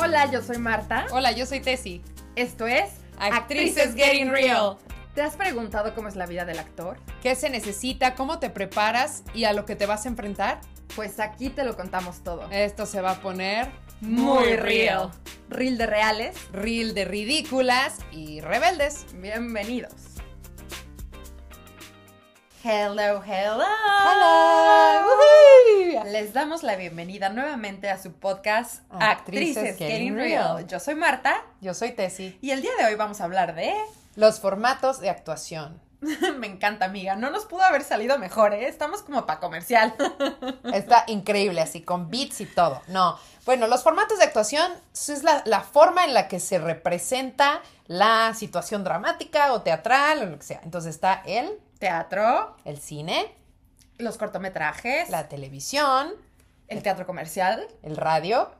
Hola, yo soy Marta. Hola, yo soy Tessie. Esto es Actrices Getting Real. ¿Te has preguntado cómo es la vida del actor? ¿Qué se necesita? ¿Cómo te preparas? ¿Y a lo que te vas a enfrentar? Pues aquí te lo contamos todo. Esto se va a poner Muy real. Reel de reales. Reel de ridículas y rebeldes. Bienvenidos. Hello, hello. Hola. Les damos la bienvenida nuevamente a su podcast Actrices Actrices, Getting Getting Real. Real. Yo soy Marta Yo soy Tessie. y el día de hoy vamos a hablar de... Los formatos de actuación. Me encanta, amiga. No nos pudo haber salido mejor, ¿eh? Estamos como para comercial. Está increíble, así, con beats y todo. No. Bueno, los formatos de actuación es la, la forma en la que se representa la situación dramática o teatral o lo que sea. Entonces está el, Teatro, el cine, los cortometrajes, la televisión, el teatro comercial, el radio,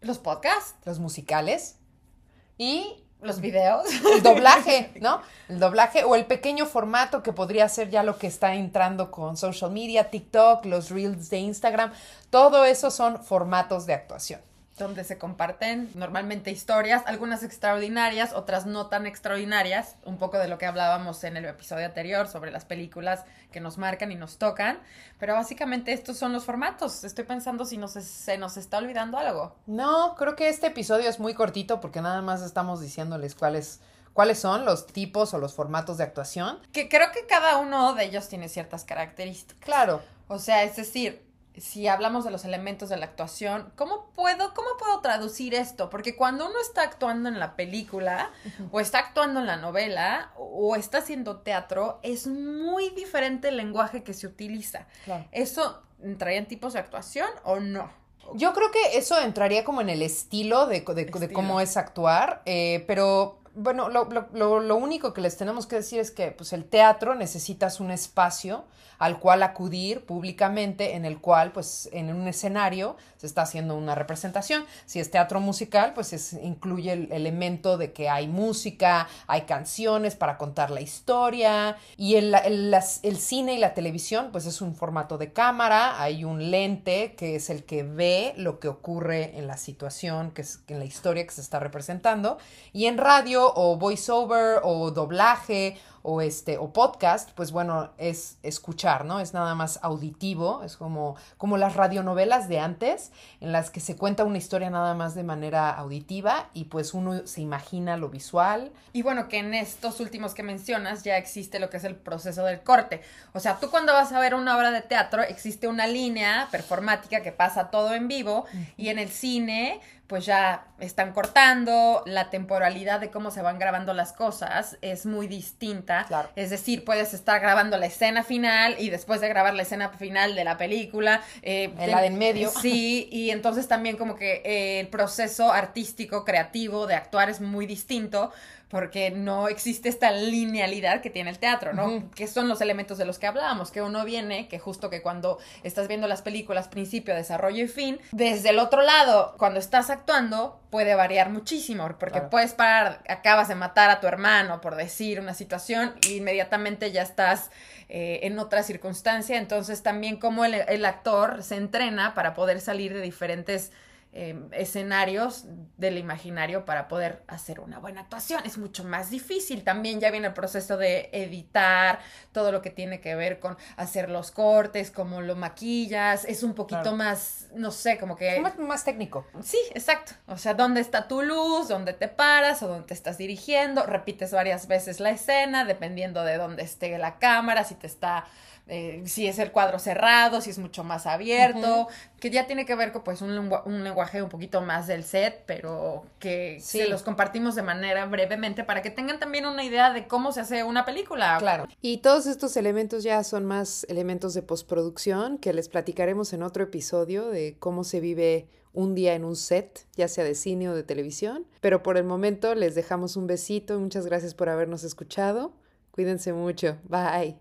los podcasts, los musicales y los videos. el doblaje, ¿no? El doblaje o el pequeño formato que podría ser ya lo que está entrando con social media, TikTok, los reels de Instagram. Todo eso son formatos de actuación. Donde se comparten normalmente historias, algunas extraordinarias, otras no tan extraordinarias, un poco de lo que hablábamos en el episodio anterior sobre las películas que nos marcan y nos tocan, pero básicamente estos son los formatos. Estoy pensando si nos, se nos está olvidando algo. No, creo que este episodio es muy cortito porque nada más estamos diciéndoles cuáles, cuáles son los tipos o los formatos de actuación. Que creo que cada uno de ellos tiene ciertas características. Claro, O sea, es decir, si hablamos de los elementos de la actuación, ¿cómo puedo, cómo puedo traducir esto? Porque cuando uno está actuando en la película, o está actuando en la novela, o está haciendo teatro, es muy diferente el lenguaje que se utiliza. claro. ¿Eso entraría en tipos de actuación o no? Yo creo que eso entraría como en el estilo de, de- de Estilo. cómo es actuar, eh, pero bueno, lo, lo- lo- único que les tenemos que decir es que pues, el teatro necesitas un espacio al cual acudir públicamente, en el cual, pues, en un escenario se está haciendo una representación. Si es teatro musical, pues es- incluye el elemento de que hay música, hay canciones para contar la historia, y el, el- las- el cine y la televisión, pues es un formato de cámara, hay un lente que es el que ve lo que ocurre en la situación, que es en la historia que se está representando, y en radio o voiceover o doblaje o este o podcast, pues bueno, es escuchar, ¿no? Es nada más auditivo, es como como las radionovelas de antes en las que se cuenta una historia nada más de manera auditiva y pues uno se imagina lo visual. Y bueno, que en estos últimos que mencionas ya existe lo que es el proceso del corte. O sea, tú cuando vas a ver una obra de teatro existe una línea performática que pasa todo en vivo y en el cine pues ya están cortando, la temporalidad de cómo se van grabando las cosas es muy distinta. Claro. Es decir, puedes estar grabando la escena final y después de grabar la escena final de la película, eh, En la de en medio. Sí, y entonces también como que eh, el proceso artístico, creativo de actuar es muy distinto porque no existe esta linealidad que tiene el teatro, ¿no? Que son los elementos de los que hablábamos, que uno viene, que justo que cuando estás viendo las películas, principio, desarrollo y fin, desde el otro lado, cuando estás actuando, puede variar muchísimo, porque Claro. puedes parar, acabas de matar a tu hermano, por decir una situación, y inmediatamente ya estás eh, en otra circunstancia, entonces también como el actor se entrena para poder salir de diferentes eh, escenarios del imaginario para poder hacer una buena actuación. Es mucho más difícil. También ya viene el proceso de editar, todo lo que tiene que ver con hacer los cortes, cómo lo maquillas. Es un poquito Claro. más, no sé, como que... Es más, más técnico. Sí, exacto. O sea, ¿dónde está tu luz? ¿Dónde te paras? ¿O dónde te estás dirigiendo? Repites varias veces la escena, dependiendo de dónde esté la cámara, si te está, eh, si es el cuadro cerrado, si es mucho más abierto, que ya tiene que ver con pues un, lengua- un lenguaje un poquito más del set, pero que Sí. se los compartimos de manera brevemente para que tengan también una idea de cómo se hace una película. Claro. Y todos estos elementos ya son más elementos de postproducción que les platicaremos en otro episodio de cómo se vive un día en un set, ya sea de cine o de televisión. Pero por el momento les dejamos un besito y muchas gracias por habernos escuchado. Cuídense mucho. Bye.